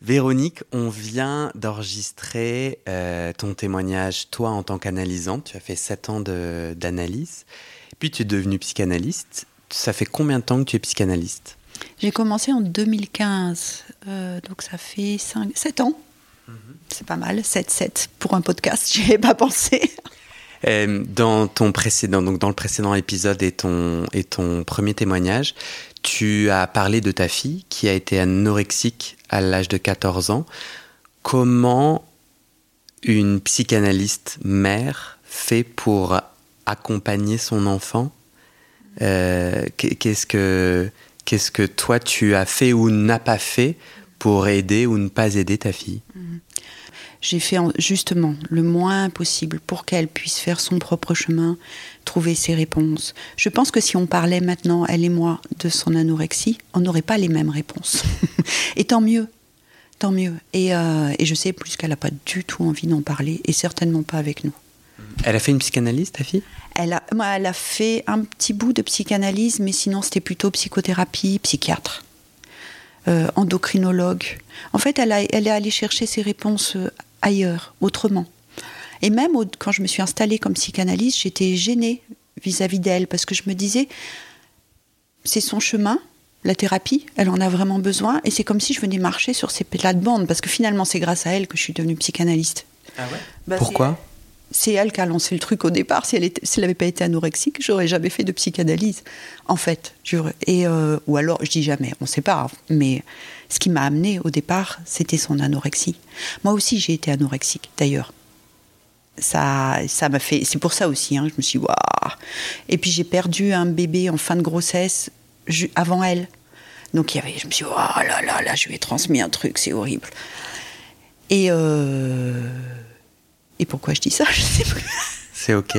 Véronique, on vient d'enregistrer euh, ton témoignage, toi en tant qu'analysante. Tu as fait 7 ans d'analyse, puis tu es devenue psychanalyste. Ça fait combien de temps que tu es psychanalyste? J'ai commencé en 2015, euh, donc ça fait 5, 7 ans. Mhm. C'est pas mal, 7-7 pour un podcast, j'y avais pas pensé. Euh, dans ton précédent, donc dans le précédent épisode et ton, et ton premier témoignage, tu as parlé de ta fille qui a été anorexique à l'âge de 14 ans. Comment une psychanalyste mère fait pour accompagner son enfant? Euh, Qu'est-ce que qu'est-ce que toi tu as fait ou n'as pas fait pour aider ou ne pas aider ta fille? Mmh j'ai fait justement le moins possible pour qu'elle puisse faire son propre chemin, trouver ses réponses. Je pense que si on parlait maintenant, elle et moi, de son anorexie, on n'aurait pas les mêmes réponses. et tant mieux, tant mieux. Et, euh, et je sais plus qu'elle n'a pas du tout envie d'en parler, et certainement pas avec nous. Elle a fait une psychanalyse, ta fille? Elle a, elle a fait un petit bout de psychanalyse, mais sinon c'était plutôt psychothérapie, psychiatre. Euh, endocrinologue. En fait, elle, elle est allée chercher ses réponses euh, ailleurs, autrement. Et même quand je me suis installée comme psychanalyste, j'étais gênée vis-à-vis d'elle parce que je me disais, c'est son chemin, la thérapie, elle en a vraiment besoin, et c'est comme si je venais marcher sur ses plates-bandes, parce que finalement c'est grâce à elle que je suis devenue psychanalyste. Ah ouais? Bah, Pourquoi? C'est elle qui a lancé le truc au départ. Si elle n'avait pas été anorexique, j'aurais jamais fait de psychanalyse, en fait. Et, euh, ou alors, je dis jamais, on ne sait pas. Mais ce qui m'a amené au départ, c'était son anorexie. Moi aussi, j'ai été anorexique, d'ailleurs. Ça, ça m'a fait. C'est pour ça aussi. Hein, je me suis, waouh. Et puis j'ai perdu un bébé en fin de grossesse avant elle. Donc il y avait, je me suis, dit, là là là, je lui ai transmis un truc, c'est horrible. Et euh, et pourquoi je dis ça Je sais plus. C'est ok.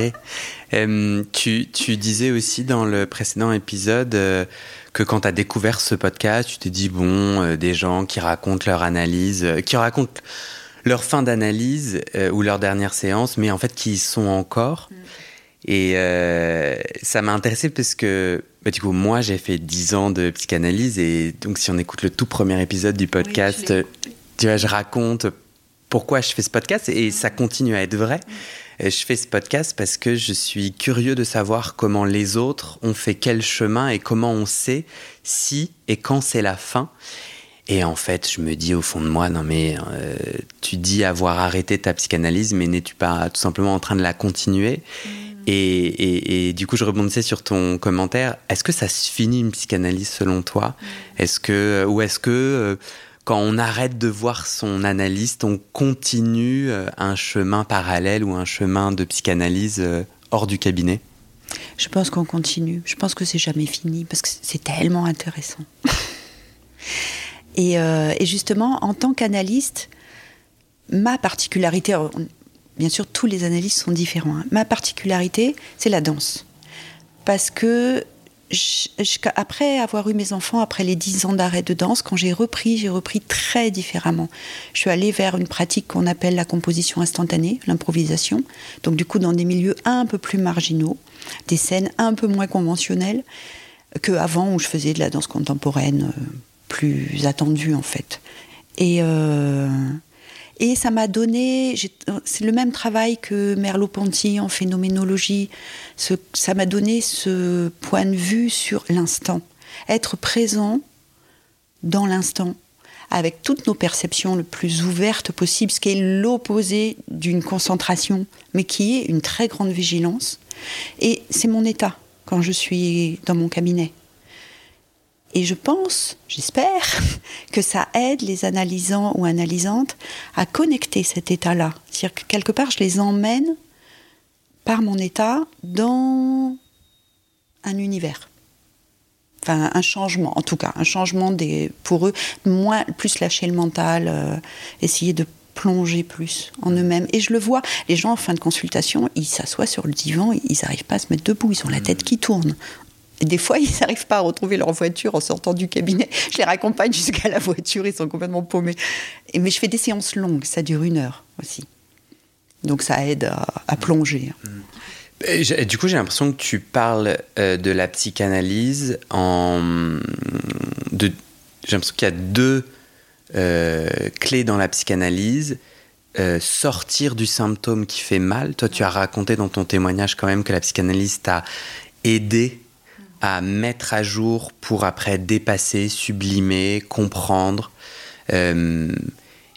Euh, tu, tu, disais aussi dans le précédent épisode euh, que quand tu as découvert ce podcast, tu t'es dit, bon, euh, des gens qui racontent leur analyse, qui racontent leur fin d'analyse ou leur dernière séance, mais en fait qui y sont encore. Mm. Et ça m'a intéressé parce que, bah, du coup, moi, j'ai fait 10 ans de psychanalyse et donc si on écoute le tout premier épisode du podcast, tu vois, je raconte pourquoi je fais ce podcast et ça continue à être vrai. Je fais ce podcast parce que je suis curieux de savoir comment les autres ont fait quel chemin et comment on sait si et quand c'est la fin. Et en fait, je me dis au fond de moi, non mais euh, tu dis avoir arrêté ta psychanalyse, mais n'es-tu pas tout simplement en train de la continuer? Mm. et, et, du coup, je rebondissais sur ton commentaire. Est-ce que ça se finit une psychanalyse selon toi? Mm. Est-ce que ou est-ce que euh, quand on arrête de voir son analyste, on continue euh, un chemin parallèle ou un chemin de psychanalyse euh, hors du cabinet? Je pense qu'on continue. Je pense que c'est jamais fini parce que c'est tellement intéressant. Euh, et, justement, en tant qu'analyste, ma particularité, bien sûr, tous les analystes sont différents. Hein. ma particularité, c'est la danse. Parce que après avoir eu mes enfants, après les dix ans d'arrêt de danse, quand j'ai repris, j'ai repris très différemment. Je suis allée vers une pratique qu'on appelle la composition instantanée, l'improvisation. Donc du coup, dans des milieux un peu plus marginaux, des scènes un peu moins conventionnelles qu'avant où je faisais de la danse contemporaine euh, plus attendue en fait. Et, euh, Et ça m'a donné, c'est le même travail que Merleau-Ponty en phénoménologie, ça m'a donné ce point de vue sur l'instant. Être présent dans l'instant, avec toutes nos perceptions le plus ouvertes possible, ce qui est l'opposé d'une concentration, mais qui est une très grande vigilance. Et c'est mon état quand je suis dans mon cabinet. Et je pense, j'espère, que ça aide les analysants ou analysantes à connecter cet état-là. C'est-à-dire que quelque part, je les emmène par mon état dans un univers. Enfin, un changement, en tout cas, un changement des, pour eux, moins, plus lâcher le mental, euh, essayer de plonger plus en eux-mêmes. Et je le vois, les gens en fin de consultation, ils s'assoient sur le divan, ils n'arrivent pas à se mettre debout, ils ont la tête qui tourne. Et des fois, ils n'arrivent pas à retrouver leur voiture en sortant du cabinet. Je les raccompagne jusqu'à la voiture, ils sont complètement paumés. Mais je fais des séances longues, ça dure une heure aussi. Donc ça aide à, plonger. Du coup, j'ai l'impression que tu parles euh, de la psychanalyse en. J'ai l'impression qu'il y a deux euh, clés dans la psychanalyse. Euh, sortir du symptôme qui fait mal. Toi, tu as raconté dans ton témoignage quand même que la psychanalyse t'a aidé à mettre à jour pour après dépasser, sublimer, comprendre. Euh,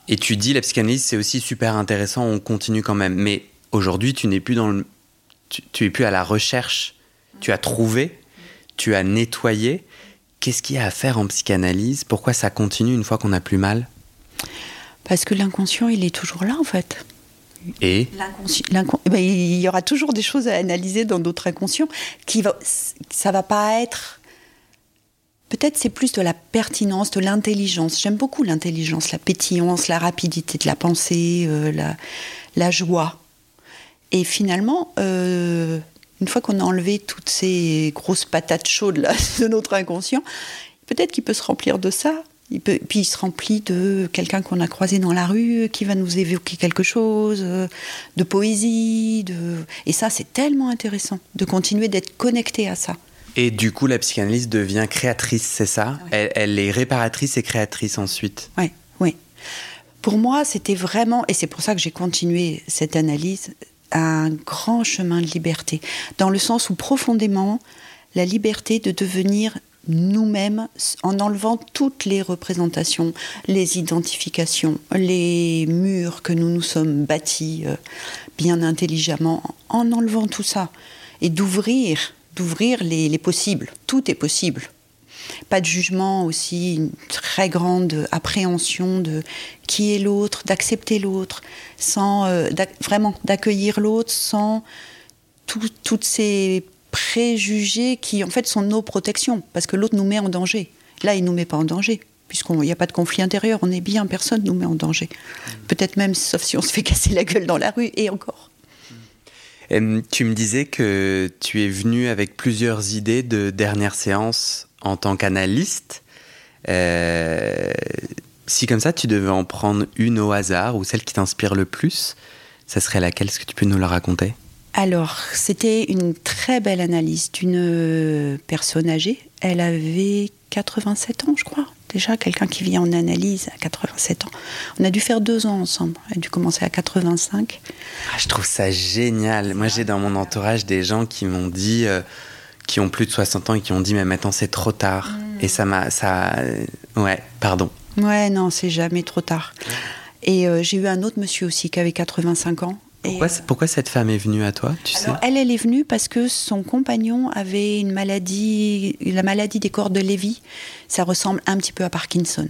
et tu dis la psychanalyse c'est aussi super intéressant, on continue quand même. Mais aujourd'hui tu n'es plus dans le, tu, es plus à la recherche. Tu as trouvé, tu as nettoyé. Qu'est-ce qu'il y a à faire en psychanalyse? Pourquoi ça continue une fois qu'on a plus mal? Parce que l'inconscient il est toujours là en fait. Eh ben, Il y aura toujours des choses à analyser dans d'autres inconscients. Qui va, ça va pas être. Peut-être c'est plus de la pertinence, de l'intelligence. J'aime beaucoup l'intelligence, la pétillance, la rapidité de la pensée, euh, la, la, joie. Et finalement, euh, une fois qu'on a enlevé toutes ces grosses patates chaudes là, de notre inconscient, peut-être qu'il peut se remplir de ça puis il se remplit de quelqu'un qu'on a croisé dans la rue, qui va nous évoquer quelque chose, euh, de poésie. De... Et ça, c'est tellement intéressant de continuer d'être connecté à ça. Et du coup, la psychanalyse devient créatrice, c'est ça? Elle, est réparatrice et créatrice ensuite. Oui, oui. Pour moi, c'était vraiment, et c'est pour ça que j'ai continué cette analyse, un grand chemin de liberté, dans le sens où profondément, la liberté de devenir nous-mêmes en enlevant toutes les représentations, les identifications, les murs que nous nous sommes bâtis euh, bien intelligemment, en enlevant tout ça et d'ouvrir, d'ouvrir les, possibles. Tout est possible. Pas de jugement aussi, une très grande appréhension de qui est l'autre, d'accepter l'autre, sans euh, vraiment d'accueillir l'autre sans toutes ces préjugés qui en fait sont nos protections, parce que l'autre nous met en danger. Là, il nous met pas en danger, puisqu'il n'y a pas de conflit intérieur, on est bien, personne nous met en danger. Peut-être même, sauf si on se fait casser la gueule dans la rue, et encore. tu me disais que tu es venu avec plusieurs idées de dernière séance en tant qu'analyste. Euh, si comme ça, tu devais en prendre une au hasard, ou celle qui t'inspire le plus, ça serait laquelle? Est-ce que tu peux nous la raconter? Alors, c'était une très belle analyse d'une euh, personne âgée. Elle avait 87 ans, je crois. Déjà, quelqu'un qui vient en analyse à 87 ans. On a dû faire deux ans ensemble. Elle a dû commencer à 85. Ah, je trouve ça génial. Moi, j'ai dans mon entourage des gens qui m'ont dit, euh, qui ont plus de 60 ans et qui ont dit, mais maintenant c'est trop tard. Mm. Et ça m'a. Ça... Euh, ouais, pardon. Ouais, non, c'est jamais trop tard. Et j'ai eu un autre monsieur aussi qui avait 85 ans pourquoi, euh, pourquoi, cette femme est venue à toi, tu sais? Elle, elle est venue parce que son compagnon avait une maladie, la maladie des cordes de Lévy. Ça ressemble un petit peu à Parkinson.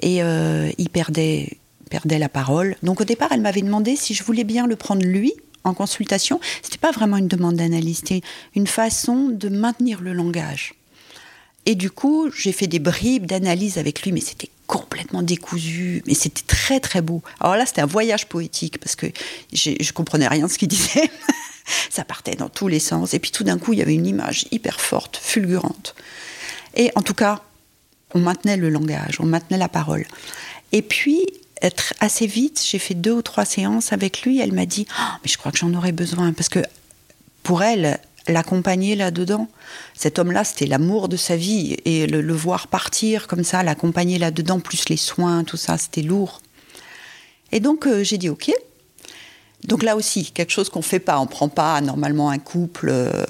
Et euh, il perdait, perdait la parole. Donc au départ, elle m'avait demandé si je voulais bien le prendre lui en consultation. C'était pas vraiment une demande d'analyse, c'était une façon de maintenir le langage. Et du coup, j'ai fait des bribes d'analyse avec lui, mais c'était complètement décousu, mais c'était très très beau. Alors là, c'était un voyage poétique parce que je comprenais rien de ce qu'il disait. Ça partait dans tous les sens. Et puis tout d'un coup, il y avait une image hyper forte, fulgurante. Et en tout cas, on maintenait le langage, on maintenait la parole. Et puis, assez vite, j'ai fait deux ou trois séances avec lui. Elle m'a dit, oh, mais je crois que j'en aurais besoin parce que pour elle, l'accompagner là-dedans. Cet homme-là, c'était l'amour de sa vie. Et le, voir partir comme ça, l'accompagner là-dedans, plus les soins, tout ça, c'était lourd. Et donc euh, j'ai dit ok. Donc là aussi, quelque chose qu'on ne fait pas. On ne prend pas normalement un couple. euh,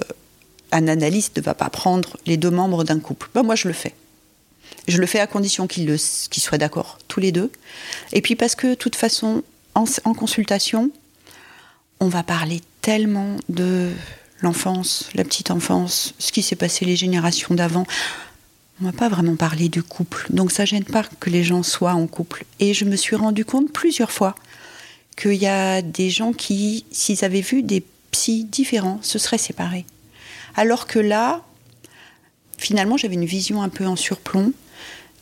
un analyste ne va pas prendre les deux membres d'un couple. Ben, moi, je le fais. Je le fais à condition qu'ils le- soient d'accord, tous les deux. Et puis parce que, de toute façon, en consultation, on va parler tellement de l'enfance, la petite enfance, ce qui s'est passé les générations d'avant. On va pas vraiment parler du couple. Donc ça gêne pas que les gens soient en couple. Et je me suis rendu compte plusieurs fois qu'il y a des gens qui, s'ils avaient vu des psys différents, se seraient séparés. Alors que là, finalement, j'avais une vision un peu en surplomb.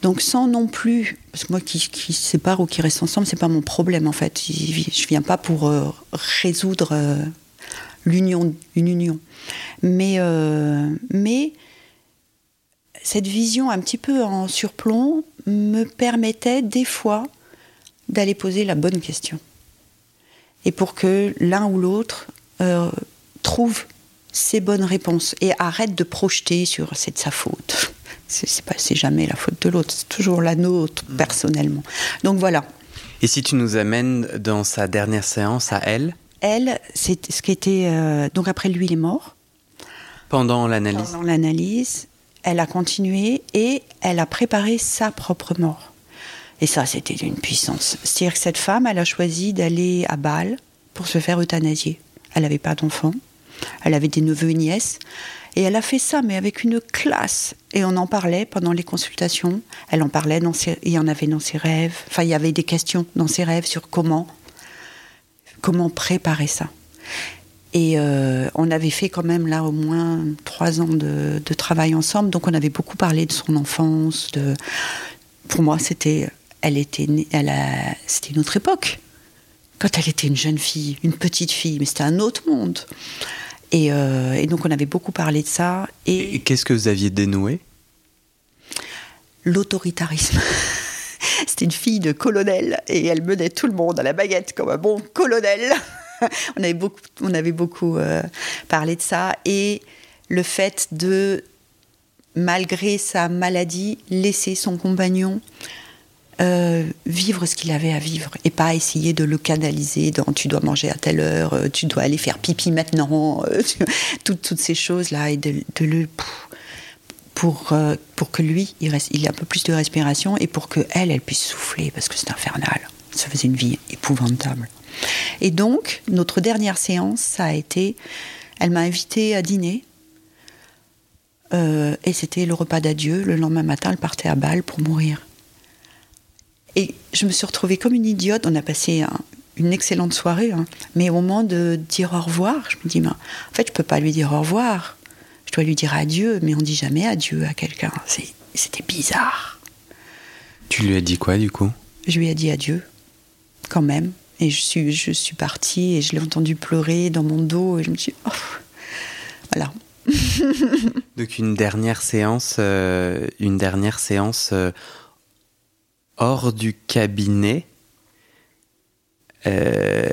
Donc sans non plus, parce que moi qui, qui se sépare ou qui reste ensemble, c'est pas mon problème en fait. Je viens pas pour euh, résoudre euh, l'union, une union. Mais, euh, mais cette vision un petit peu en surplomb me permettait des fois d'aller poser la bonne question. Et pour que l'un ou l'autre euh, trouve ses bonnes réponses et arrête de projeter sur c'est de sa faute. C'est c'est pas c'est jamais la faute de l'autre, c'est toujours la nôtre personnellement. Donc voilà. Et si tu nous amènes dans sa dernière séance à elle, Elle, c'est ce qui était euh, donc après lui il est mort. pendant l'analyse Pendant l'analyse, elle a continué et elle a préparé sa propre mort. Et ça, c'était d'une puissance. C'est-à-dire que cette femme, elle a choisi d'aller à Bâle pour se faire euthanasier. Elle n'avait pas d'enfant, elle avait des neveux et nièces, et elle a fait ça, mais avec une classe. Et on en parlait pendant les consultations. Elle en parlait, dans ses... il y en avait dans ses rêves. Enfin, il y avait des questions dans ses rêves sur comment, comment préparer ça. Et euh, on avait fait quand même là au moins trois ans de, de travail ensemble, donc on avait beaucoup parlé de son enfance. De... Pour moi, c'était, elle était, née- elle a, c'était une autre époque. Quand elle était une jeune fille, une petite fille, mais c'était un autre monde. Et, euh, et donc on avait beaucoup parlé de ça et Et qu'est-ce que vous aviez dénoué? L'autoritarisme. C'était une fille de colonel et elle menait tout le monde à la baguette comme un bon colonel. on avait beaucoup, on avait beaucoup euh, parlé de ça et le fait de, malgré sa maladie, laisser son compagnon euh, vivre ce qu'il avait à vivre et pas essayer de le canaliser dans tu dois manger à telle heure, euh, tu dois aller faire pipi maintenant, toutes, toutes ces choses-là et de, le pour, euh, pour que lui, il, reste, ait un peu plus de respiration et pour que elle, elle puisse souffler parce que c'est infernal. Ça faisait une vie épouvantable. Et donc, notre dernière séance, ça a été, elle m'a invité à dîner. Euh, et c'était le repas d'adieu. Le lendemain matin, elle partait à Bâle pour mourir. Et je me suis retrouvée comme une idiote. On a passé un- une excellente soirée. hein. Mais au moment de dire au revoir, je me dis, mais en fait, je peux pas lui dire au revoir. Je dois lui dire adieu, mais on dit jamais adieu à quelqu'un. C'était bizarre. Tu lui as dit quoi du coup? Je lui ai dit adieu, quand même. Et je suis, je suis partie et je l'ai entendu pleurer dans mon dos et je me suis dit, oh. voilà. Donc une dernière séance, euh, une dernière séance euh, hors du cabinet. Euh,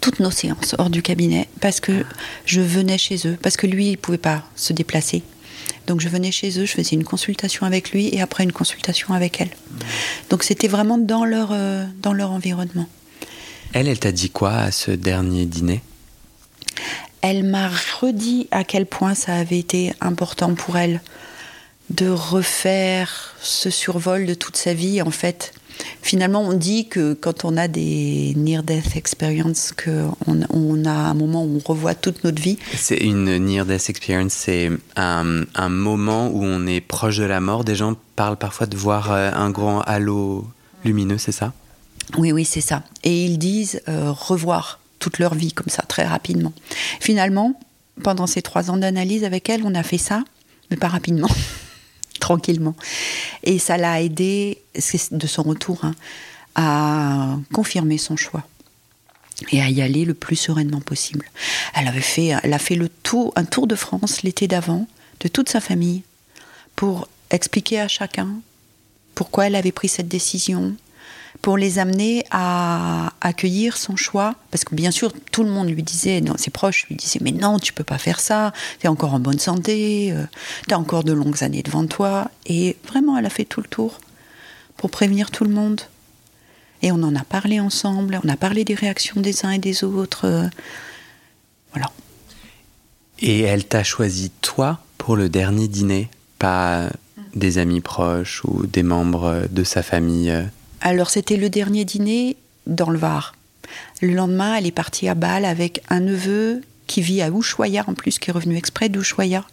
toutes nos séances hors du cabinet parce que je venais chez eux, parce que lui, il pouvait pas se déplacer. Donc je venais chez eux, je faisais une consultation avec lui et après une consultation avec elle. Donc c'était vraiment dans leur, euh, dans leur environnement. elle, elle t'a dit quoi à ce dernier dîner? Elle m'a redit à quel point ça avait été important pour elle de refaire ce survol de toute sa vie. En fait, finalement, on dit que quand on a des near-death experiences, qu'on on a un moment où on revoit toute notre vie. C'est une near-death experience, c'est un, un moment où on est proche de la mort. Des gens parlent parfois de voir euh, un grand halo lumineux, c'est ça? Oui, oui, c'est ça. Et ils disent euh, revoir toute leur vie comme ça, très rapidement. Finalement, pendant ces trois ans d'analyse avec elle, on a fait ça, mais pas rapidement, tranquillement. Et ça l'a aidé, de son retour, hein, à confirmer son choix et à y aller le plus sereinement possible. Elle avait fait, elle a fait le tour, un tour de France l'été d'avant, de toute sa famille, pour expliquer à chacun pourquoi elle avait pris cette décision, pour les amener à accueillir son choix. Parce que bien sûr, tout le monde lui disait, non, ses proches lui disaient, mais non, tu peux pas faire ça, tu es encore en bonne santé, tu as encore de longues années devant toi. Et vraiment, elle a fait tout le tour pour prévenir tout le monde. Et on en a parlé ensemble, on a parlé des réactions des uns et des autres. euh, Voilà. Et elle t'a choisi toi pour le dernier dîner, pas des amis proches ou des membres de sa famille. Alors c'était le dernier dîner dans le Var. Le lendemain, elle est partie à Bâle avec un neveu qui vit à Ushuaïa en plus, qui est revenu exprès d'Ushuaïa,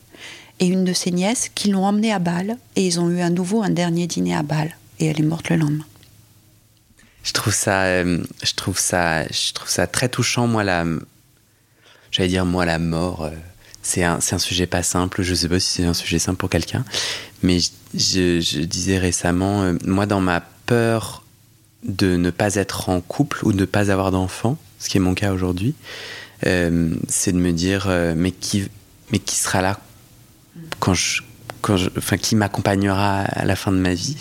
et une de ses nièces qui l'ont emmenée à Bâle, et ils ont eu à nouveau un dernier dîner à Bâle, et elle est morte le lendemain. Je trouve ça, euh, je trouve ça, je trouve ça très touchant. Moi, la, j'allais dire moi la mort. euh, c'est un, un sujet pas simple. Je sais pas si c'est un sujet simple pour quelqu'un, mais je disais récemment, euh, moi dans ma peur de ne pas être en couple ou de ne pas avoir d'enfant, ce qui est mon cas aujourd'hui, euh, c'est de me dire, euh, mais qui, mais qui sera là quand je, quand je, enfin qui m'accompagnera à la fin de ma vie?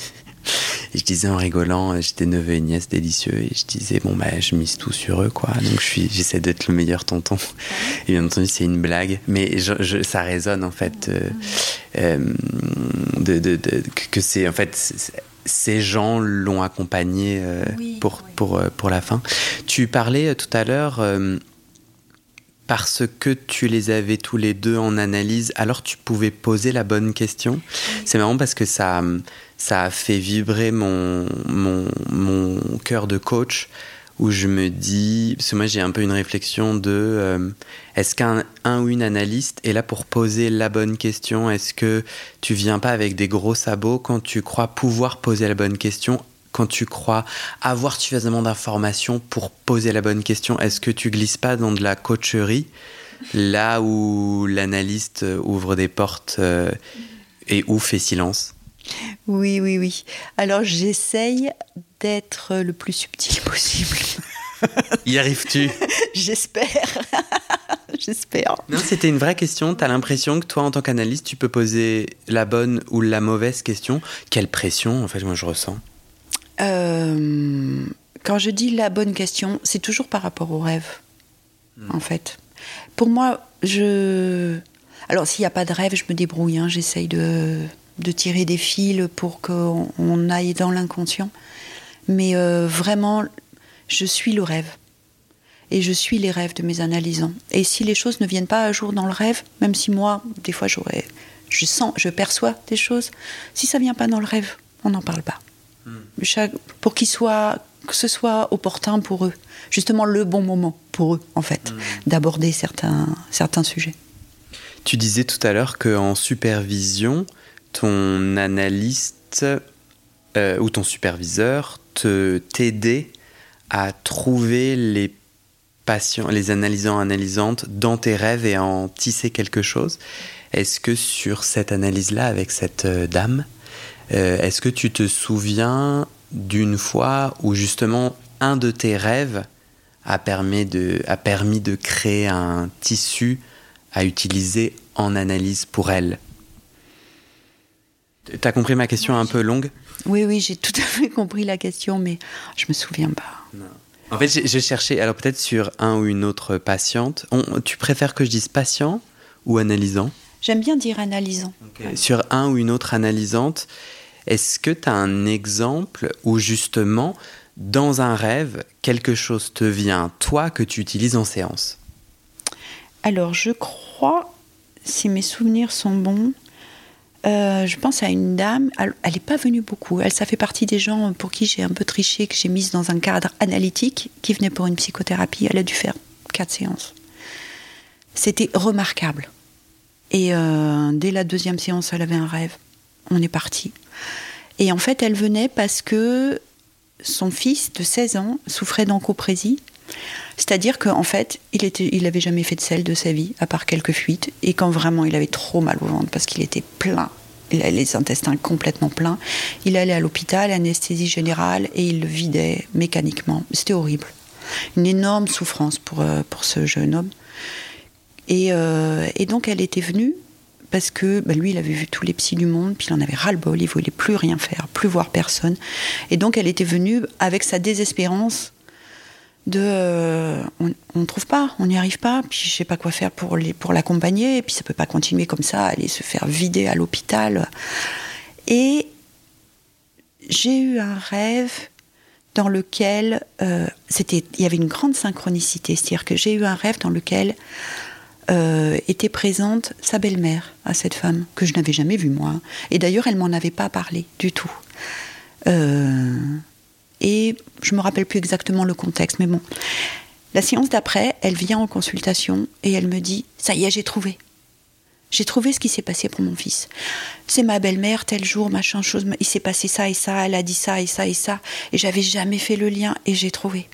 Et je disais en rigolant, euh, j'étais neveu et nièce délicieux, et je disais, bon, bah, je mise tout sur eux, quoi. Donc, je suis, j'essaie d'être le meilleur tonton. Et bien entendu, c'est une blague, mais je, je- ça résonne, en fait, euh, euh, de, de- de- que- c'est, en fait, c'est- ces gens l'ont accompagné euh, Oui, pour, oui. pour, euh, pour la fin. Tu parlais euh, tout à l'heure, euh, parce que tu les avais tous les deux en analyse, alors tu pouvais poser la bonne question. C'est marrant parce que ça, ça a fait vibrer mon, mon, mon cœur de coach où je me dis, parce que moi j'ai un peu une réflexion de euh, est-ce qu'un un ou une analyste est là pour poser la bonne question? Est-ce que tu viens pas avec des gros sabots quand tu crois pouvoir poser la bonne question? Quand tu crois avoir suffisamment d'informations pour poser la bonne question, est-ce que tu glisses pas dans de la coacherie là où l'analyste ouvre des portes euh, et ou fait silence? Oui, oui, oui. Alors j'essaye d'être le plus subtil possible. Y arrives-tu? J'espère. J'espère. Non, c'était une vraie question. T'as l'impression que toi, en tant qu'analyste, tu peux poser la bonne ou la mauvaise question? Quelle pression, en fait, moi, je ressens? Euh, quand je dis la bonne question, c'est toujours par rapport au rêve, en fait. Pour moi, je. Alors, s'il n'y a pas de rêve, je me débrouille. hein. J'essaye de, de tirer des fils pour qu'on on aille dans l'inconscient. Mais euh, vraiment, je suis le rêve. Et je suis les rêves de mes analysants. Et si les choses ne viennent pas à jour dans le rêve, même si moi, des fois, j'aurais, je sens, je perçois des choses, si ça vient pas dans le rêve, on n'en parle pas. Chaque- pour qu'il soit, que ce soit opportun pour eux, justement le bon moment pour eux, en fait, d'aborder certains, certains sujets. Tu disais tout à l'heure qu'en supervision, ton analyste euh, ou ton superviseur t'aidait à trouver les patients, les analysants, analysantes dans tes rêves et à en tisser quelque chose. Est-ce que sur cette analyse-là avec cette euh, dame, euh, est-ce que tu te souviens d'une fois où justement un de tes rêves a permis de, a permis de créer un tissu à utiliser en analyse pour elle? T'as compris ma question un peu longue? Oui, oui, j'ai tout à fait compris la question, mais je me souviens pas. En fait, j'ai cherché, alors peut-être sur un ou une autre patiente. On- tu préfères que je dise patient ou analysant? J'aime bien dire analysant. Sur un ou une autre analysante, est-ce que tu as un exemple où justement, dans un rêve, quelque chose te vient, toi, que tu utilises en séance? Alors, je crois, si mes souvenirs sont bons, euh, je pense à une dame, elle n'est pas venue beaucoup. Elle, ça fait partie des gens pour qui j'ai un peu triché, que j'ai mise dans un cadre analytique, qui venait pour une psychothérapie. Elle a dû faire quatre séances. C'était remarquable. Et euh, dès la deuxième séance, elle avait un rêve. On est parti. Et en fait, elle venait parce que son fils de 16 ans souffrait d'encoprésie. C'est-à-dire qu'en fait, il était, il avait jamais fait de sel de sa vie, à part quelques fuites. Et quand vraiment il avait trop mal au ventre, parce qu'il était plein, il avait les intestins complètement pleins, il allait à l'hôpital, anesthésie générale, et il le vidait mécaniquement. C'était horrible. Une énorme souffrance pour, euh, ce jeune homme. Et, euh, et donc elle était venue parce que bah, lui, il avait vu tous les psys du monde, puis il en avait ras-le-bol, il voulait plus rien faire, plus voir personne. Et donc elle était venue avec sa désespérance euh, on ne trouve pas, on n'y arrive pas, puis je sais pas quoi faire pour les- pour l'accompagner, et puis ça peut pas continuer comme ça, aller se faire vider à l'hôpital. Et j'ai eu un rêve dans lequel euh, c'était, il y avait une grande synchronicité, c'est-à-dire que j'ai eu un rêve dans lequel euh, était présente sa belle-mère à cette femme que je n'avais jamais vue moi, et d'ailleurs elle m'en avait pas parlé du tout. Et je me rappelle plus exactement le contexte, mais bon. La séance d'après, elle vient en consultation et elle me dit Ça y est, j'ai trouvé. J'ai trouvé ce qui s'est passé pour mon fils. C'est ma belle-mère, tel jour, machin chose, il s'est passé ça et ça, elle a dit ça et ça et ça, et j'avais jamais fait le lien et j'ai trouvé.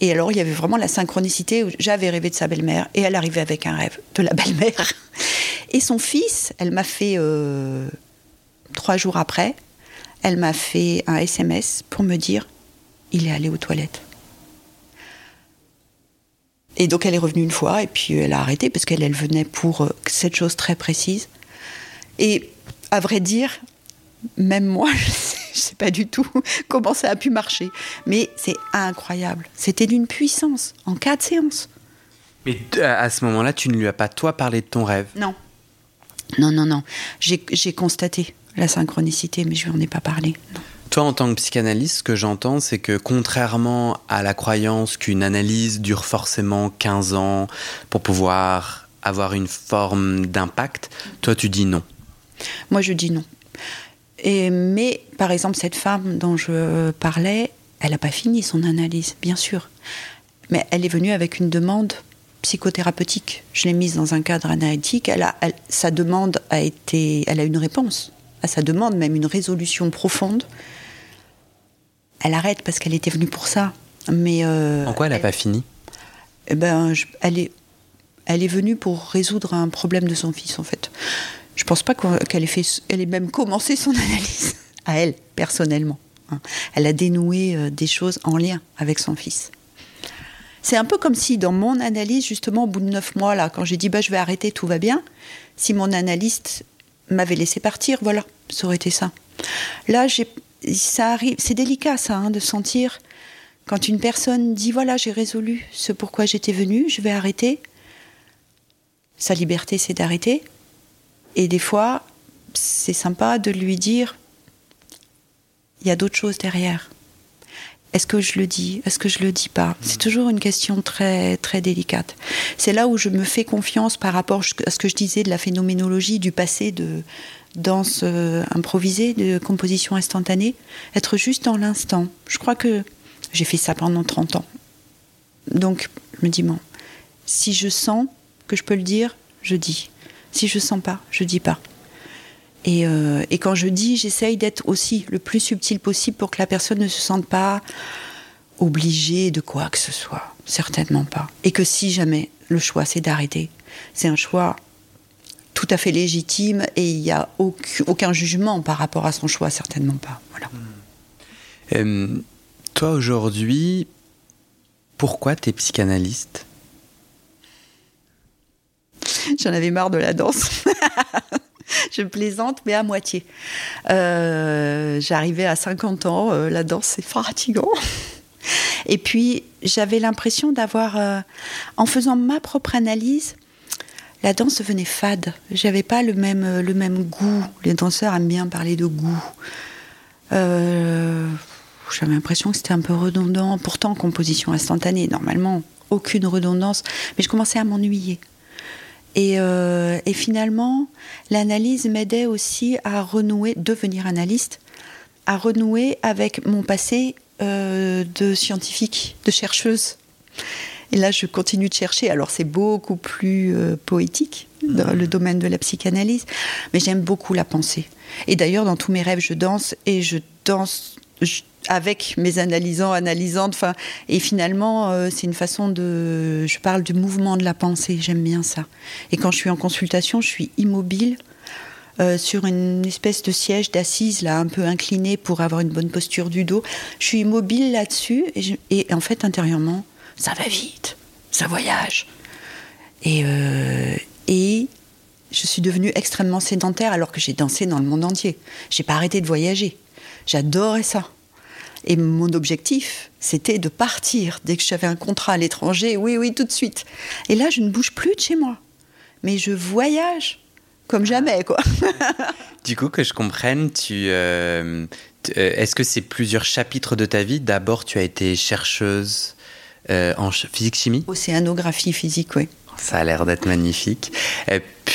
Et alors, il y avait vraiment la synchronicité où j'avais rêvé de sa belle-mère et elle arrivait avec un rêve de la belle-mère. Et son fils, elle m'a fait, euh, trois jours après, elle m'a fait un SMS pour me dire il est allé aux toilettes. Et donc elle est revenue une fois et puis elle a arrêté parce qu'elle elle venait pour euh, cette chose très précise. Et à vrai dire, même moi, je sais, sais pas du tout comment ça a pu marcher. Mais c'est incroyable. C'était d'une puissance en quatre séances. Mais à ce moment-là, tu ne lui as pas, toi, parlé de ton rêve? Non. Non, non, non. J'ai constaté la synchronicité, mais je lui en ai pas parlé. Non. Toi, en tant que psychanalyste, ce que j'entends, c'est que contrairement à la croyance qu'une analyse dure forcément 15 ans pour pouvoir avoir une forme d'impact, toi, tu dis non. Moi, je dis non. Et, mais, par exemple, cette femme dont je parlais, elle n'a pas fini son analyse, bien sûr. Mais elle est venue avec une demande psychothérapeutique. Je l'ai mise dans un cadre analytique. Elle a, elle, sa demande a été, elle a une réponse à sa demande, même une résolution profonde elle arrête parce qu'elle était venue pour ça. Mais euh, en quoi elle n'a pas fini? Eh ben, je, elle est, elle est venue pour résoudre un problème de son fils en fait. Je pense pas qu'elle ait fait, elle ait même commencé son analyse à elle personnellement. Hein. Elle a dénoué euh, des choses en lien avec son fils. C'est un peu comme si dans mon analyse, justement, au bout de neuf mois, là, quand j'ai dit bah, je vais arrêter, tout va bien, si mon analyste m'avait laissé partir, voilà, ça aurait été ça. Là, ça arrive, c'est délicat ça, hein, de sentir quand une personne dit voilà, j'ai résolu ce pourquoi j'étais venue, je vais arrêter. Sa liberté, c'est d'arrêter. Et des fois, c'est sympa de lui dire il y a d'autres choses derrière. Est-ce que je le dis Est-ce que je le dis pas? C'est toujours une question très très délicate. C'est là où je me fais confiance par rapport à ce que je disais de la phénoménologie du passé de danse euh, improvisée, de composition instantanée, être juste dans l'instant. Je crois que j'ai fait ça pendant 30 ans. Donc, je me dis, si je sens que je peux le dire, je dis. Si je sens pas, je dis pas. Et, euh, et quand je dis, j'essaye d'être aussi le plus subtil possible pour que la personne ne se sente pas obligée de quoi que ce soit. Certainement pas. Et que si jamais le choix c'est d'arrêter, c'est un choix tout à fait légitime et il n'y a aucun, aucun, jugement par rapport à son choix, certainement pas. Voilà. Euh, toi aujourd'hui, pourquoi tu es psychanalyste? J'en avais marre de la danse. je plaisante, mais à moitié. Euh, J'arrivais à 50 ans, euh, la danse c'est fatigant. Et puis j'avais l'impression d'avoir, euh, en faisant ma propre analyse, la danse devenait fade. J'avais pas le même, le même goût. Les danseurs aiment bien parler de goût. J'avais l'impression que c'était un peu redondant. Pourtant, composition instantanée, normalement, aucune redondance. Mais je commençais à m'ennuyer. Et, euh, et, finalement, l'analyse m'aidait aussi à renouer, devenir analyste, à renouer avec mon passé euh, de scientifique, de chercheuse. Et là, je continue de chercher. Alors, c'est beaucoup plus euh, poétique dans le domaine de la psychanalyse, mais j'aime beaucoup la pensée. Et d'ailleurs, dans tous mes rêves, je danse et je danse je, avec mes analysants, analysantes. Et finalement, euh, c'est une façon de. Je parle du mouvement de la pensée. J'aime bien ça. Et quand je suis en consultation, je suis immobile. Euh, sur une espèce de siège d'assise là un peu incliné pour avoir une bonne posture du dos. Je suis immobile là-dessus et en fait intérieurement ça va vite, ça voyage. Et, euh, et je suis devenue extrêmement sédentaire alors que j'ai dansé dans le monde entier. J'ai pas arrêté de voyager. J'adorais ça. Et mon objectif, c'était de partir dès que j'avais un contrat à l'étranger. Oui, oui, tout de suite. Et là, je ne bouge plus de chez moi. Mais je voyage comme jamais, quoi. du coup, que je comprenne, tu, euh, est-ce que c'est plusieurs chapitres de ta vie? D'abord, tu as été chercheuse en physique-chimie Océanographie physique, oui. Ça a l'air d'être magnifique.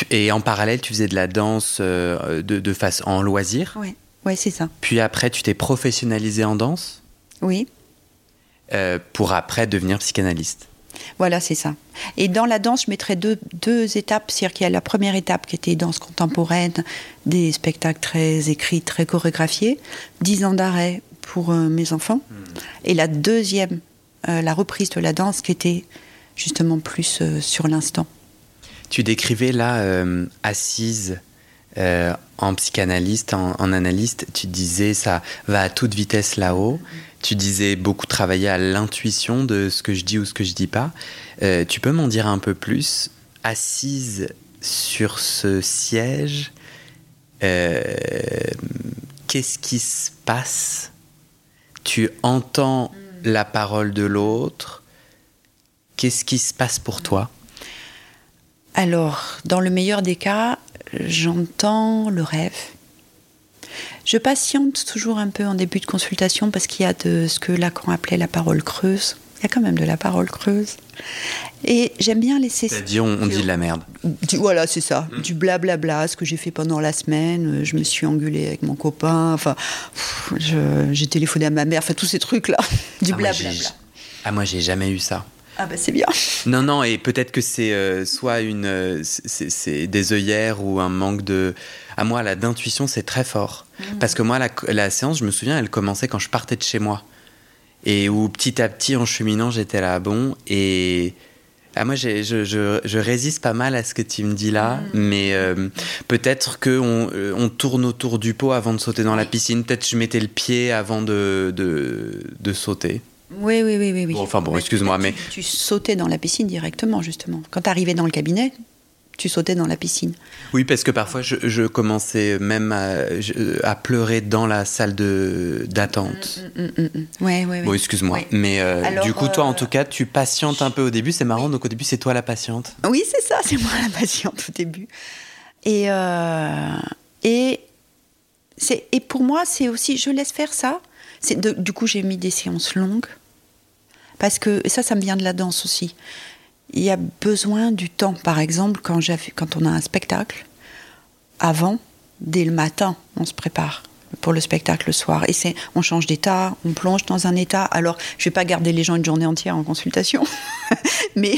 Et, en parallèle, tu faisais de la danse de, de face en loisir? Oui, ouais, c'est ça. Puis après, tu t'es professionnalisée en danse Oui. Euh, pour après devenir psychanalyste. Voilà, c'est ça. Et dans la danse, je mettrais deux, deux étapes. C'est-à-dire qu'il y a la première étape qui était danse contemporaine, des spectacles très écrits, très chorégraphiés, dix ans d'arrêt pour euh, mes enfants. Hmm. Et la deuxième, euh, la reprise de la danse qui était justement plus sur l'instant. Tu décrivais là, assise en psychanalyste, en, en, analyste, tu disais ça va à toute vitesse là-haut. Tu disais beaucoup travailler à l'intuition de ce que je dis ou ce que je dis pas. Euh, tu peux m'en dire un peu plus Assise sur ce siège, euh, qu'est-ce qui se passe? Tu entends mm. la parole de l'autre. Qu'est-ce qui se passe pour toi? Alors, dans le meilleur des cas, j'entends le rêve je patiente toujours un peu en début de consultation parce qu'il y a de ce que Lacan appelait la parole creuse. Il y a quand même de la parole creuse. Et j'aime bien laisser. C'est-à-dire, on, dit de la merde. voilà, c'est ça. Mm. Du blablabla, ce que j'ai fait pendant la semaine. Je me suis engueulée avec mon copain. Enfin, j'ai téléphoné à ma mère. Enfin, tous ces trucs-là. Du blablabla. Ah, moi, j'ai jamais eu ça. Ah bah c'est bien. Non non et peut-être que c'est euh, soit une euh, c'est des œillères ou un manque de à moi la d'intuition c'est très fort mmh. parce que moi la, la, séance je me souviens elle commençait quand je partais de chez moi et où petit à petit en cheminant j'étais là bon et ah, moi, je, je, je, résiste pas mal à ce que tu me dis là, mmh. mais euh, peut-être qu'on on tourne autour du pot avant de sauter dans la piscine. Peut-être je mettais le pied avant de, de, de sauter. Oui, oui, oui, oui. enfin bon, excuse-moi, mais... Tu, sautais dans la piscine directement, justement. Quand tu arrivais dans le cabinet, tu sautais dans la piscine. Oui, parce que parfois, je, commençais même à, pleurer dans la salle d'attente. Oui, mm, oui, mm, mm, ouais, ouais, Bon, excuse-moi. Mais euh, du coup, toi, en euh, tout cas, tu patientes un peu au début. C'est marrant, donc au début, c'est toi la patiente. Oui, c'est ça, c'est moi la patiente au début. Et, euh, et, et pour moi, c'est aussi, je laisse faire ça. De, du coup, j'ai mis des séances longues parce que ça, ça me vient de la danse aussi. Il y a besoin du temps. Par exemple, quand, quand on a un spectacle, avant, dès le matin, on se prépare pour le spectacle le soir. Et c'est, on change d'état, on plonge dans un état. Alors, je vais pas garder les gens une journée entière en consultation, mais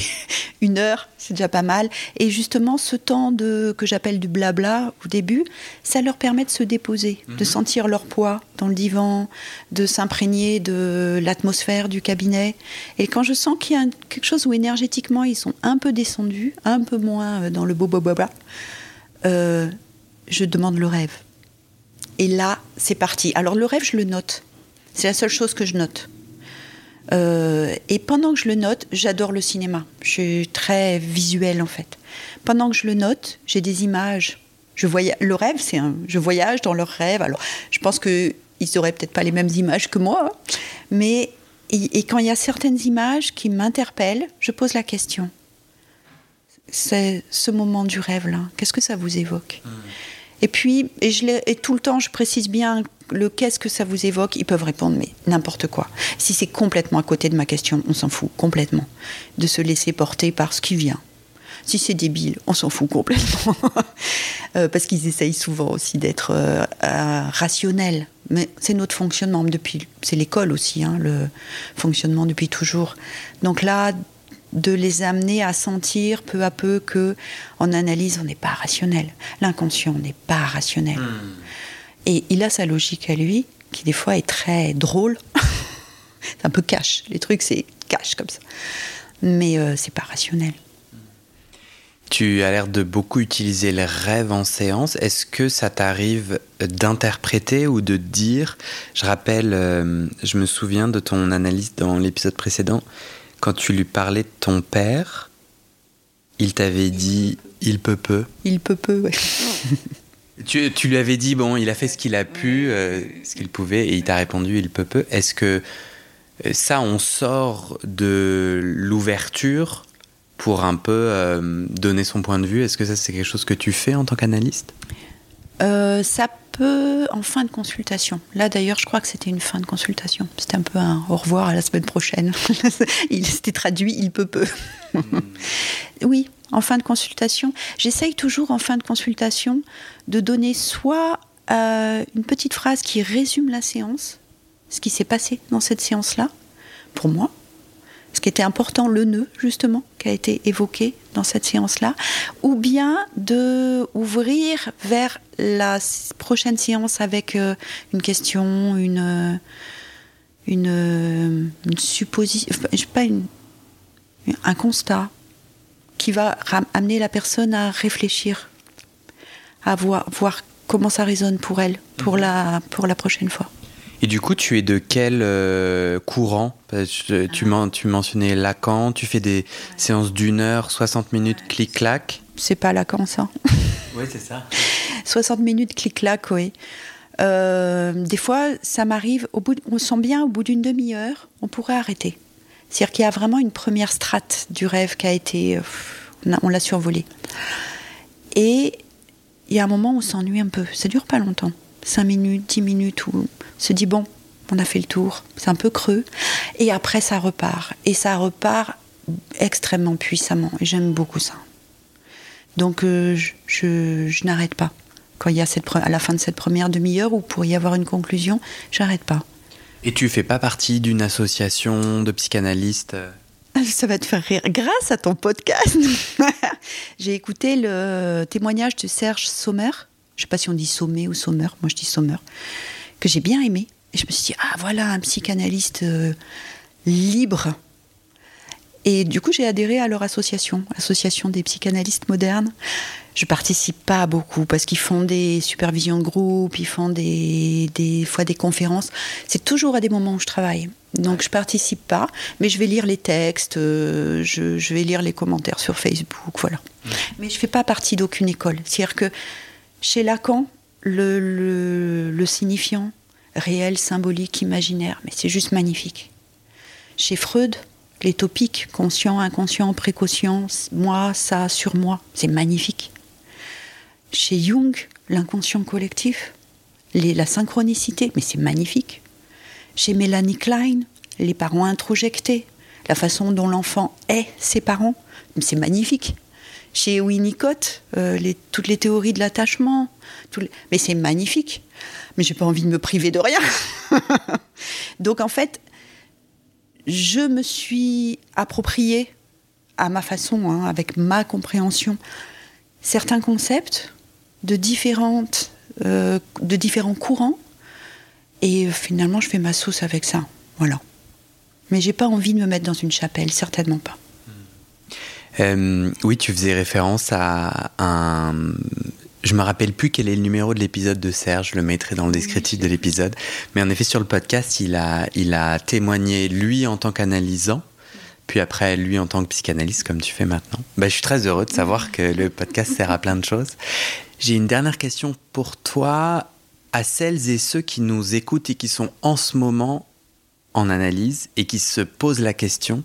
une heure, c'est déjà pas mal. Et justement, ce temps de, que j'appelle du blabla au début, ça leur permet de se déposer, de mhm. sentir leur poids dans le divan, de s'imprégner de l'atmosphère du cabinet. Et quand je sens qu'il y a quelque chose où énergétiquement ils sont un peu descendus, un peu moins euh, dans le bobo euh, je demande le rêve. Et là, c'est parti. Alors le rêve, je le note. C'est la seule chose que je note. Euh, et pendant que je le note, j'adore le cinéma. Je suis très visuelle en fait. Pendant que je le note, j'ai des images. Je voyage, le rêve, c'est un, je voyage dans leur rêve. Alors, je pense qu'ils n'auraient peut-être pas les mêmes images que moi, hein. mais et, quand il y a certaines images qui m'interpellent, je pose la question. C'est ce moment du rêve là. Qu'est-ce que ça vous évoque? Mmh. Et puis, et, tout le temps, je précise bien le qu'est-ce que ça vous évoque. Ils peuvent répondre, mais n'importe quoi. Si c'est complètement à côté de ma question, on s'en fout complètement. De se laisser porter par ce qui vient. Si c'est débile, on s'en fout complètement. Euh, parce qu'ils essayent souvent aussi d'être euh, rationnels. Mais c'est notre fonctionnement depuis. C'est l'école aussi, hein, le fonctionnement depuis toujours. Donc là, de les amener à sentir peu à peu que en analyse on n'est pas rationnel. L'inconscient n'est pas rationnel. Hmm. Et il a sa logique à lui qui des fois est très drôle. c'est un peu cash. Les trucs c'est cash comme ça. Mais euh, c'est pas rationnel. Tu as l'air de beaucoup utiliser les rêves en séance. Est-ce que ça t'arrive d'interpréter ou de dire? Je rappelle, euh, je me souviens de ton analyse dans l'épisode précédent quand tu lui parlais de ton père, il t'avait dit il peut peu. Il peut peu, ouais. tu, tu, lui avais dit bon, il a fait ce qu'il a pu, euh, ce qu'il pouvait, et il t'a répondu il peut peu. Est-ce que euh, ça, on sort de l'ouverture pour un peu euh, donner son point de vue? Est-ce que ça, c'est quelque chose que tu fais en tant qu'analyste? Euh, Ça peut en fin de consultation. Là, d'ailleurs, je crois que c'était une fin de consultation. C'était un peu un au revoir à la semaine prochaine. il s'était traduit il peut peu. oui, en fin de consultation. J'essaye toujours en fin de consultation de donner soit euh, une petite phrase qui résume la séance, ce qui s'est passé dans cette séance-là, pour moi, ce qui était important, le nœud justement, qui a été évoqué dans cette séance-là, ou bien de ouvrir vers la prochaine séance avec euh, une question, une, une, une supposition, pas une, un constat, qui va amener la personne à réfléchir, à voir, voir comment ça résonne pour elle, pour, mhm. la, pour la prochaine fois. Et du coup, tu es de quel euh, courant? Tu, tu, mentionnais Lacan, tu fais des séances d'une heure, 60 minutes, clic-clac. C'est pas Lacan, ça. oui, c'est ça. 60 minutes, clic-clac, oui. Euh, des fois, ça m'arrive, on sent bien au bout d'une demi-heure, on pourrait arrêter. C'est-à-dire qu'il y a vraiment une première strate du rêve qui a été. Euh, on l'a survolé. Et il y a un moment où on s'ennuie un peu. Ça dure pas longtemps. 5 minutes, 10 minutes, où on se dit bon, on a fait le tour. C'est un peu creux. Et après, ça repart. Et ça repart extrêmement puissamment. Et j'aime beaucoup ça. Donc, euh, je, je, n'arrête pas. Quand il y a cette, à la fin de cette première demi-heure où pour y avoir une conclusion, j'arrête pas. Et tu fais pas partie d'une association de psychanalystes euh ah, ça va te faire rire. Grâce à ton podcast, j'ai écouté le témoignage de Serge Sommer. Je sais pas si on dit Sommet ou Sommer. Moi, je dis Sommer. Que j'ai bien aimé. Et je me suis dit, ah voilà, un psychanalyste euh, libre. Et du coup, j'ai adhéré à leur association, l'association des psychanalystes modernes. Je participe pas beaucoup parce qu'ils font des supervisions de groupe, ils font des, des fois des conférences. C'est toujours à des moments où je travaille. Donc je participe pas, mais je vais lire les textes, euh, je, je, vais lire les commentaires sur Facebook, voilà. Mais je fais pas partie d'aucune école. C'est-à-dire que chez Lacan, le, signifiant réel, symbolique, imaginaire, mais c'est juste magnifique. Chez Freud, les topiques, conscient, inconscient, précaution, moi, ça, sur moi, c'est magnifique. Chez Jung, l'inconscient collectif, la synchronicité, mais c'est magnifique. Chez Mélanie Klein, les parents introjectés, la façon dont l'enfant est ses parents, c'est magnifique. Chez Winnicott, euh, toutes les théories de l'attachement, mais c'est magnifique. Mais j'ai pas envie de me priver de rien. Donc en fait, je me suis approprié à ma façon, hein, avec ma compréhension, certains concepts de, différentes, euh, de différents courants. Et finalement, je fais ma sauce avec ça. Voilà. Mais j'ai pas envie de me mettre dans une chapelle, certainement pas. Euh, oui, tu faisais référence à un. Je me rappelle plus quel est le numéro de l'épisode de Serge, je le mettrai dans le descriptif de l'épisode. Mais en effet, sur le podcast, il a, il a témoigné, lui, en tant qu'analysant, puis après, lui, en tant que psychanalyste, comme tu fais maintenant. Bah, je suis très heureux de savoir que le podcast sert à plein de choses. J'ai une dernière question pour toi, à celles et ceux qui nous écoutent et qui sont en ce moment en analyse et qui se posent la question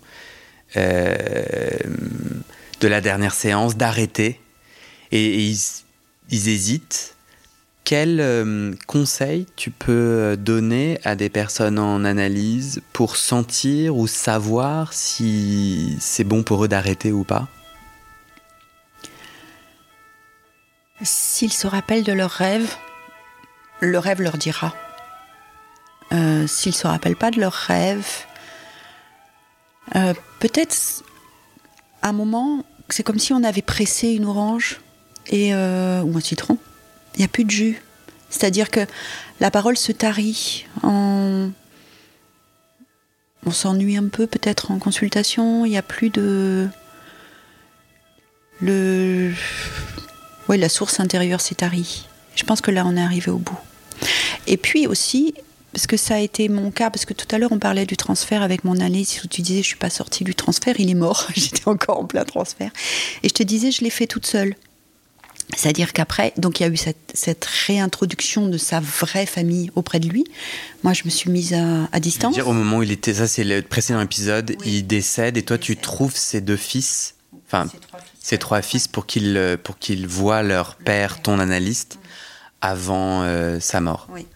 de la dernière séance, d'arrêter, et, ils, hésitent. Quel euh, conseil tu peux donner à des personnes en analyse pour sentir ou savoir si c'est bon pour eux d'arrêter ou pas? S'ils se rappellent de leur rêve, le rêve leur dira. Euh, s'ils ne se rappellent pas de leur rêve, euh, peut-être un moment, c'est comme si on avait pressé une orange et, euh, ou un citron. Il n'y a plus de jus. C'est-à-dire que la parole se tarit. On s'ennuie un peu peut-être en consultation. Il n'y a plus de... Le oui, la source intérieure s'est tarie. Je pense que là, on est arrivé au bout. Et puis aussi, parce que ça a été mon cas, parce que tout à l'heure, on parlait du transfert avec mon analyse, où tu disais, je suis pas sortie du transfert, il est mort. J'étais encore en plein transfert. Et je te disais, je l'ai fait toute seule. C'est-à-dire qu'après, donc il y a eu cette, réintroduction de sa vraie famille auprès de lui. Moi, je me suis mise à, distance. Dire, au moment où il était, ça c'est le précédent épisode, il décède et toi tu trouves ses deux fils Enfin, ces trois fils pour qu'ils euh, pour qu'ils voient leur père, ton analyste, avant euh, sa mort. Oui.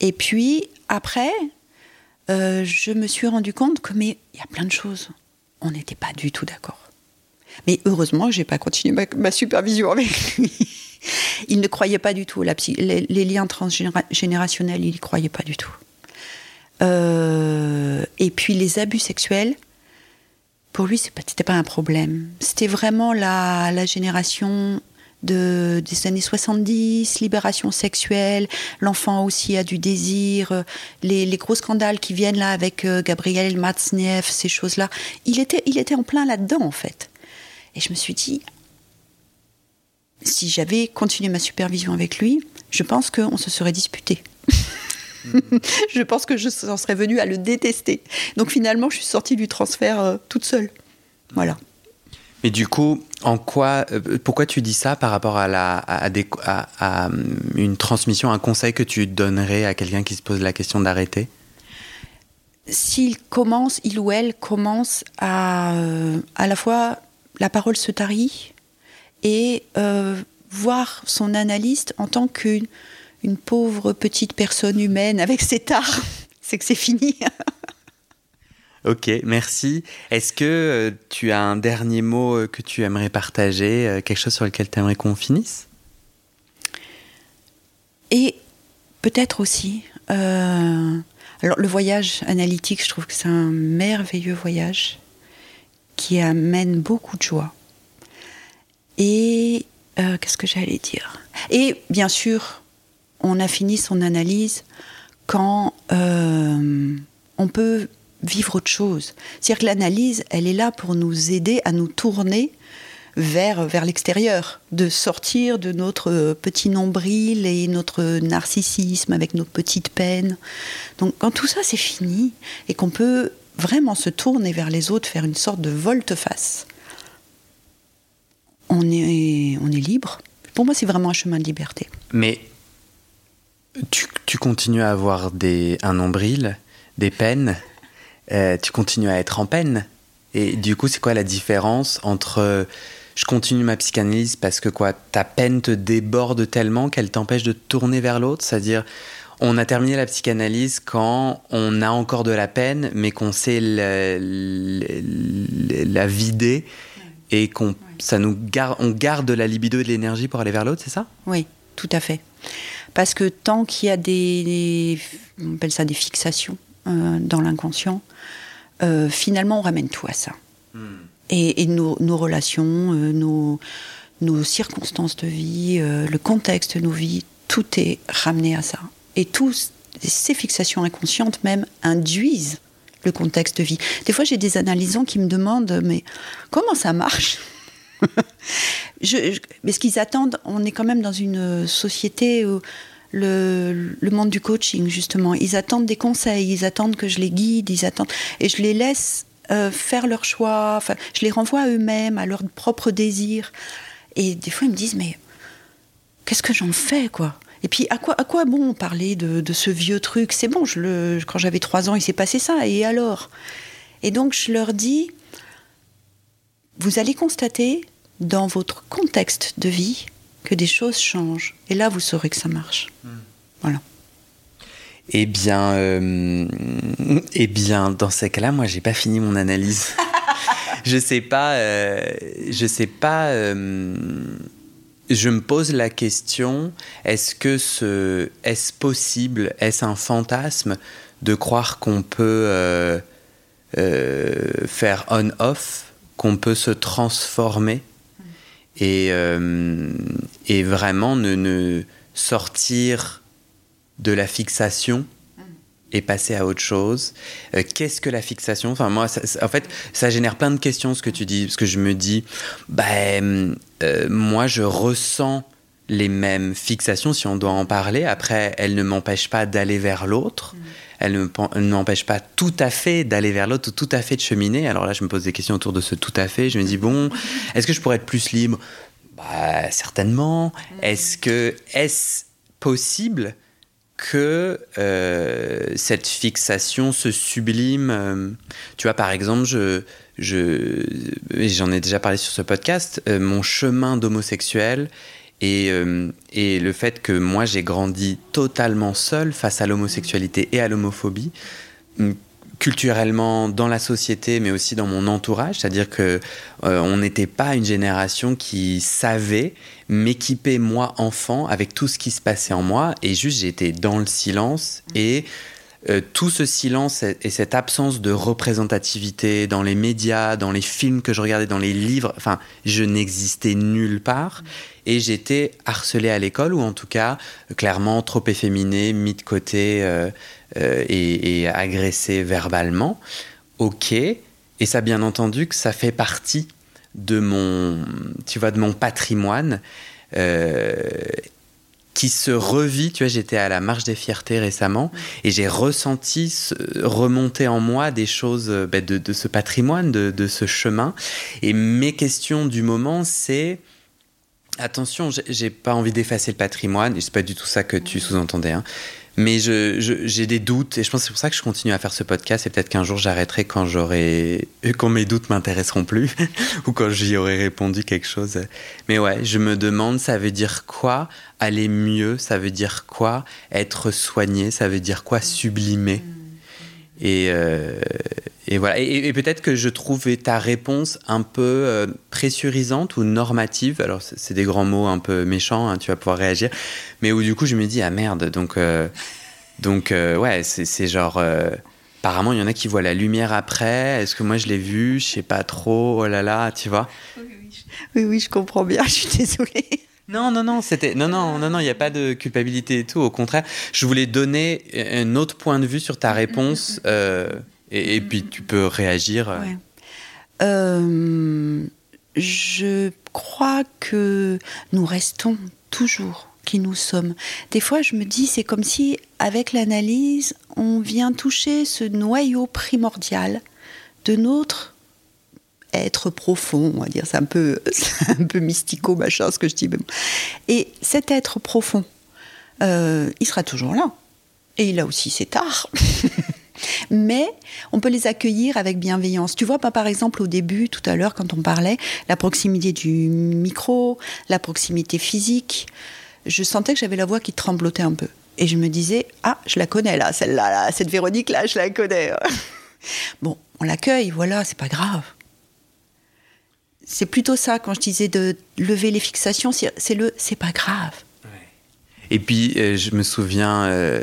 Et puis après, euh, je me suis rendu compte que mais il y a plein de choses, on n'était pas du tout d'accord. Mais heureusement, j'ai pas continué ma, supervision avec lui. il ne croyait pas du tout la les, liens transgénérationnels, il y croyait pas du tout. Euh, et puis les abus sexuels, pour lui, c'était pas un problème. C'était vraiment la génération de, des années 70, libération sexuelle, l'enfant aussi a du désir, les, les, gros scandales qui viennent là avec euh, Gabriel Matzneff, ces choses-là. Il était, il était en plein là-dedans, en fait. Et je me suis dit, si j'avais continué ma supervision avec lui, je pense qu'on se serait disputé. je pense que je s'en serais venue à le détester. Donc finalement, je suis sortie du transfert euh, toute seule. Voilà. Mais du coup, en quoi, euh, pourquoi tu dis ça par rapport à, la, à, à une transmission, un conseil que tu donnerais à quelqu'un qui se pose la question d'arrêter? S'il commence, il ou elle commence à euh, à la fois la parole se tarit et euh, voir son analyste en tant qu'une une pauvre petite personne humaine avec ses tares, c'est que c'est fini. Ok, merci. Est-ce que euh, tu as un dernier mot euh, que tu aimerais partager, euh, quelque chose sur lequel tu aimerais qu'on finisse? Et peut-être aussi, alors le voyage analytique, je trouve que c'est un merveilleux voyage qui amène beaucoup de joie. Et qu'est-ce que j'allais dire? Et bien sûr, on a fini son analyse quand on peut vivre autre chose. C'est-à-dire que l'analyse, elle est là pour nous aider à nous tourner vers, vers l'extérieur, de sortir de notre petit nombril et notre narcissisme avec nos petites peines. Donc quand tout ça c'est fini et qu'on peut vraiment se tourner vers les autres, faire une sorte de volte-face, on est, on est libre. Pour moi, c'est vraiment un chemin de liberté. Mais tu, tu continues à avoir des, un nombril, des peines, euh, tu continues à être en peine. Et du coup, c'est quoi la différence entre euh, je continue ma psychanalyse parce que quoi, ta peine te déborde tellement qu'elle t'empêche de tourner vers l'autre? C'est-à-dire, on a terminé la psychanalyse quand on a encore de la peine, mais qu'on sait la, la, la vider et qu'on ça nous garde, on garde la libido et de l'énergie pour aller vers l'autre, c'est ça? Oui, tout à fait. Parce que tant qu'il y a des, des, on appelle ça des fixations euh, dans l'inconscient, euh, finalement on ramène tout à ça. Mm. Et, et nos, nos, relations, euh, nos, nos, circonstances de vie, le contexte de nos vies, tout est ramené à ça. Et tous ces fixations inconscientes même induisent le contexte de vie. Des fois, j'ai des analysants qui me demandent mais comment ça marche je, je, mais ce qu'ils attendent, on est quand même dans une société où le, monde du coaching, justement. Ils attendent des conseils, ils attendent que je les guide, ils attendent. Et je les laisse euh, faire leur choix, enfin, je les renvoie à eux-mêmes, à leurs propres désirs. Et des fois, ils me disent Mais qu'est-ce que j'en fais, quoi? Et puis, à quoi, à quoi bon parler de, de ce vieux truc? C'est bon, quand j'avais trois ans, il s'est passé ça, et alors? Et donc, je leur dis Vous allez constater, dans votre contexte de vie, que des choses changent. Et là, vous saurez que ça marche. Mmh. Voilà. Eh bien, euh, eh bien, dans ces cas-là, moi, j'ai pas fini mon analyse. je sais pas, euh, je sais pas. Euh, je me pose la question est-ce que ce, est-ce possible, est-ce un fantasme de croire qu'on peut euh, faire on-off, qu'on peut se transformer et, euh, et vraiment ne, sortir de la fixation et passer à autre chose. Euh, Qu'est-ce que la fixation? Enfin, moi, en fait, ça génère plein de questions ce que tu dis, parce que je me dis, ben, euh, moi, je ressens les mêmes fixations, si on doit en parler. Après, elles ne m'empêchent pas d'aller vers l'autre. Mmh. Elles ne m'empêchent pas tout à fait d'aller vers l'autre, tout à fait de cheminer. Alors là, je me pose des questions autour de ce tout à fait. Je me dis, bon, est-ce que je pourrais être plus libre? Bah, Certainement. Mmh. Est-ce que est-ce possible que euh, cette fixation se sublime euh, Tu vois, par exemple, je je, j'en ai déjà parlé sur ce podcast, euh, mon chemin d'homosexuel et, euh, et, le fait que moi j'ai grandi totalement seul face à l'homosexualité et à l'homophobie, culturellement dans la société, mais aussi dans mon entourage. C'est-à-dire que euh, on n'était pas une génération qui savait m'équiper moi enfant avec tout ce qui se passait en moi, et juste j'étais dans le silence et euh, tout ce silence et cette absence de représentativité dans les médias, dans les films que je regardais, dans les livres, enfin, je n'existais nulle part. Et j'étais harcelé à l'école, ou en tout cas, clairement trop efféminé, mis de côté euh, euh, et, et, agressé verbalement. Ok. Et ça, bien entendu, que ça fait partie de mon, tu vois, de mon patrimoine. Euh, qui se revit. Tu vois, j'étais à la Marche des Fiertés récemment et j'ai ressenti remonter en moi des choses bah, de, ce patrimoine, de, ce chemin. Et mes questions du moment, c'est attention, j'ai pas envie d'effacer le patrimoine, et c'est pas du tout ça que tu sous-entendais. Hein. Mais j'ai des doutes et je pense que c'est pour ça que je continue à faire ce podcast et peut-être qu'un jour j'arrêterai quand j'aurai quand mes doutes m'intéresseront plus ou quand j'y aurai répondu quelque chose. Mais ouais, je me demande ça veut dire quoi aller mieux, ça veut dire quoi être soigné, ça veut dire quoi sublimer? Et, euh, et voilà. Et, peut-être que je trouvais ta réponse un peu euh, pressurisante ou normative. Alors, c'est des grands mots un peu méchants, hein, tu vas pouvoir réagir. Mais où du coup, je me dis, ah merde, donc, euh, donc ouais, c'est genre. apparemment, il y en a qui voient la lumière après. Est-ce que moi, je l'ai vu Je sais pas trop. Oh là là, tu vois oui, oui, je comprends bien. Je suis désolée. Non, non, non, c'était non, non, non, non, il n'y a pas de culpabilité et tout. Au contraire, je voulais donner un autre point de vue sur ta réponse euh, et, puis tu peux réagir. Euh, je crois que nous restons toujours qui nous sommes. Des fois, je me dis, c'est comme si, avec l'analyse, on vient toucher ce noyau primordial de notre être profond, on va dire, c'est un peu, un peu mystico, machin, ce que je dis. Et cet être profond, euh, il sera toujours là. Et il a aussi ses tares. Mais on peut les accueillir avec bienveillance. Tu vois, pas par exemple au début, tout à l'heure, quand on parlait, la proximité du micro, la proximité physique, je sentais que j'avais la voix qui tremblotait un peu. Et je me disais, ah, je la connais là, celle-là, là, cette Véronique-là, je la connais. bon, on l'accueille, voilà, c'est pas grave c'est plutôt ça quand je disais de lever les fixations, c'est le c'est pas grave. Et puis, euh, je me souviens, euh,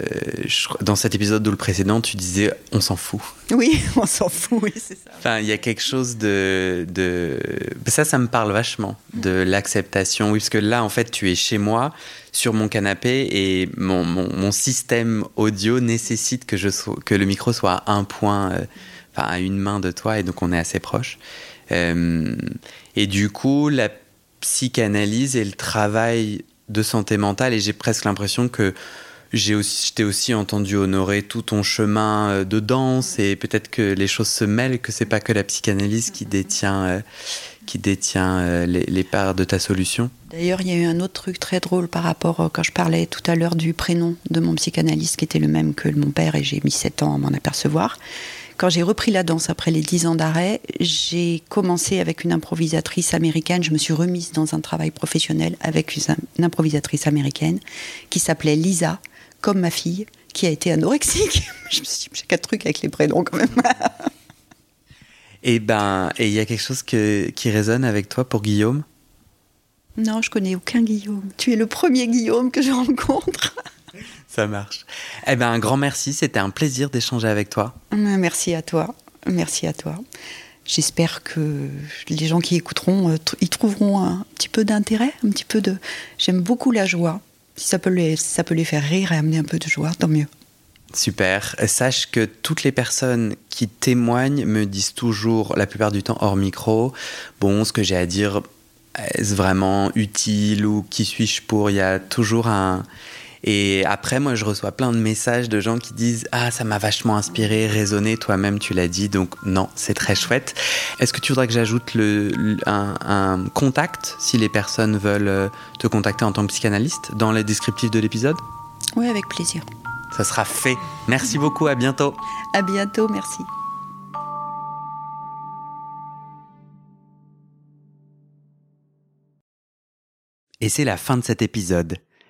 dans cet épisode ou le précédent, tu disais on s'en fout. Oui, on s'en fout, oui, c'est ça. Enfin, il y a quelque chose de, de. Ça, ça me parle vachement, de l'acceptation. Oui, parce que là, en fait, tu es chez moi, sur mon canapé, et mon, mon, mon système audio nécessite que, je que le micro soit à un point, euh, enfin, à une main de toi, et donc on est assez proche. Euh, et du coup, la psychanalyse et le travail de santé mentale, et j'ai presque l'impression que j'ai aussi, je t'ai aussi entendu honorer tout ton chemin euh, de danse et peut-être que les choses se mêlent, que c'est pas que la psychanalyse qui détient, euh, qui détient les, les, parts de ta solution. D'ailleurs, il y a eu un autre truc très drôle par rapport quand je parlais tout à l'heure du prénom de mon psychanalyste qui était le même que mon père et j'ai mis 7 ans à m'en apercevoir. Quand j'ai repris la danse après les dix ans d'arrêt, j'ai commencé avec une improvisatrice américaine. Je me suis remise dans un travail professionnel avec une improvisatrice américaine qui s'appelait Lisa, comme ma fille, qui a été anorexique. je me suis dit, j'ai quatre trucs avec les prénoms quand même. et ben, et il y a quelque chose que, qui résonne avec toi pour Guillaume? Non, je connais aucun Guillaume. Tu es le premier Guillaume que je rencontre. Ça marche. Eh ben, un grand merci. C'était un plaisir d'échanger avec toi. Merci à toi. Merci à toi. J'espère que les gens qui écouteront, euh, ils trouveront un petit peu d'intérêt, un petit peu de. J'aime beaucoup la joie. Si ça peut les, ça peut les faire rire et amener un peu de joie, tant mieux. Super. Sache que toutes les personnes qui témoignent me disent toujours, la plupart du temps hors micro, bon, ce que j'ai à dire, est-ce vraiment utile ou qui suis-je pour? Il y a toujours un, et après, moi, je reçois plein de messages de gens qui disent Ah, ça m'a vachement inspiré, résonné, toi-même, tu l'as dit. Donc, non, c'est très chouette. Est-ce que tu voudrais que j'ajoute un, un, contact si les personnes veulent euh, te contacter en tant que psychanalyste dans les descriptifs de l'épisode? Oui, avec plaisir. Ça sera fait. Merci beaucoup, à bientôt. À bientôt, merci. Et c'est la fin de cet épisode.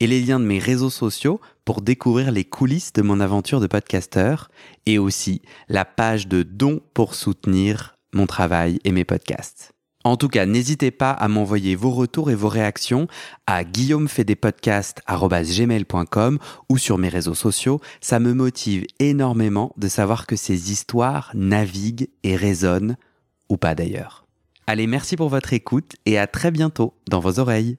et les liens de mes réseaux sociaux pour découvrir les coulisses de mon aventure de podcasteur et aussi la page de dons pour soutenir mon travail et mes podcasts. En tout cas, n'hésitez pas à m'envoyer vos retours et vos réactions à guillaumefedepodcast.com ou sur mes réseaux sociaux. Ça me motive énormément de savoir que ces histoires naviguent et résonnent, ou pas d'ailleurs. Allez, merci pour votre écoute et à très bientôt dans vos oreilles.